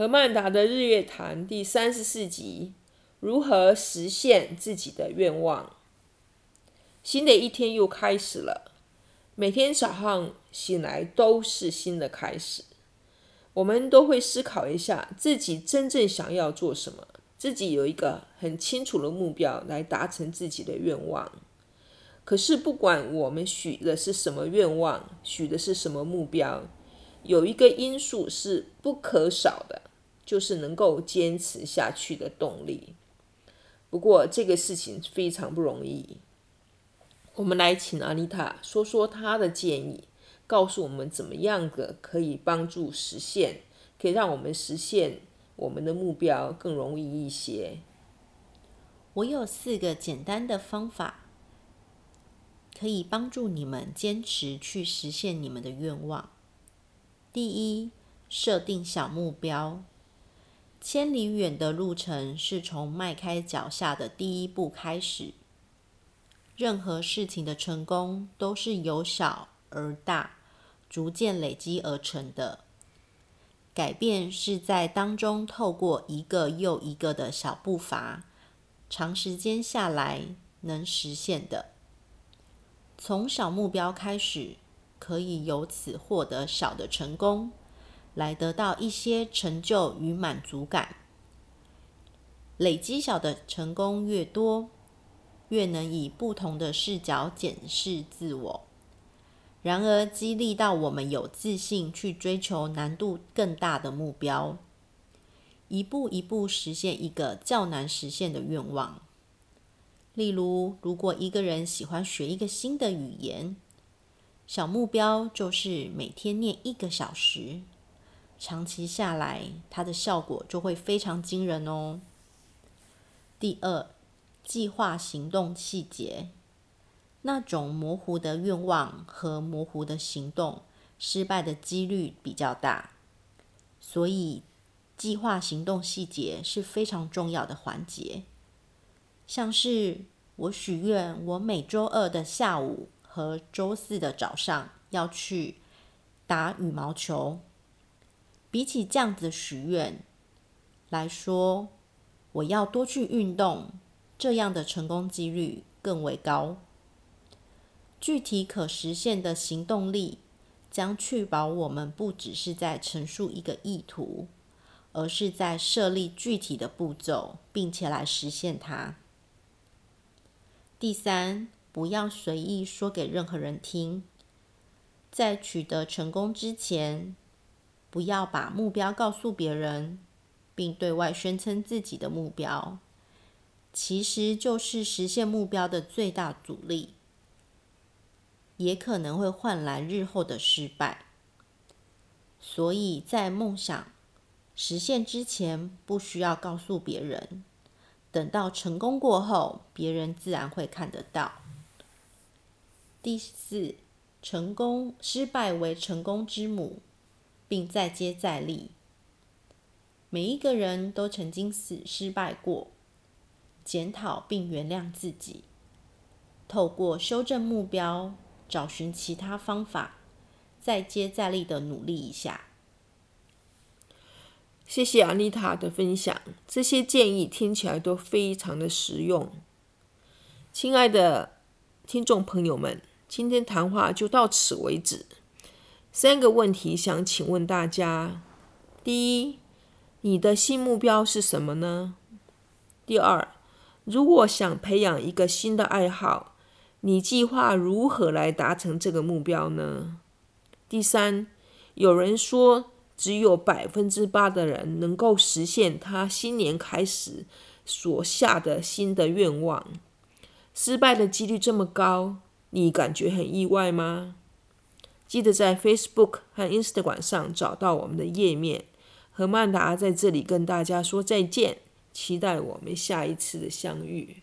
何曼达的日月潭第三十四集：如何实现自己的愿望？新的一天又开始了，每天早上醒来都是新的开始。我们都会思考一下自己真正想要做什么，自己有一个很清楚的目标来达成自己的愿望。可是不管我们许的是什么愿望，许的是什么目标。有一个因素是不可少的，就是能够坚持下去的动力。不过这个事情非常不容易。我们来请阿妮塔说说她的建议，告诉我们怎么样的可以帮助实现，可以让我们实现我们的目标更容易一些。我有四个简单的方法，可以帮助你们坚持去实现你们的愿望。第一，设定小目标。千里远的路程是从迈开脚下的第一步开始。任何事情的成功都是由小而大，逐渐累积而成的。改变是在当中透过一个又一个的小步伐，长时间下来能实现的。从小目标开始。可以由此获得小的成功，来得到一些成就与满足感。累积小的成功越多，越能以不同的视角检视自我，然而激励到我们有自信去追求难度更大的目标，一步一步实现一个较难实现的愿望。例如，如果一个人喜欢学一个新的语言，小目标就是每天念一个小时，长期下来，它的效果就会非常惊人哦。第二，计划行动细节，那种模糊的愿望和模糊的行动，失败的几率比较大，所以计划行动细节是非常重要的环节。像是我许愿，我每周二的下午。和周四的早上要去打羽毛球。比起这样子许愿来说，我要多去运动，这样的成功几率更为高。具体可实现的行动力，将确保我们不只是在陈述一个意图，而是在设立具体的步骤，并且来实现它。第三。不要随意说给任何人听。在取得成功之前，不要把目标告诉别人，并对外宣称自己的目标，其实就是实现目标的最大阻力，也可能会换来日后的失败。所以在梦想实现之前，不需要告诉别人，等到成功过后，别人自然会看得到。第四，成功失败为成功之母，并再接再厉。每一个人都曾经死失败过，检讨并原谅自己，透过修正目标，找寻其他方法，再接再厉的努力一下。谢谢阿妮塔的分享，这些建议听起来都非常的实用。亲爱的听众朋友们。今天谈话就到此为止。三个问题想请问大家：第一，你的新目标是什么呢？第二，如果想培养一个新的爱好，你计划如何来达成这个目标呢？第三，有人说只有百分之八的人能够实现他新年开始所下的新的愿望，失败的几率这么高。你感觉很意外吗？记得在 Facebook 和 Instagram 上找到我们的页面。何曼达在这里跟大家说再见，期待我们下一次的相遇。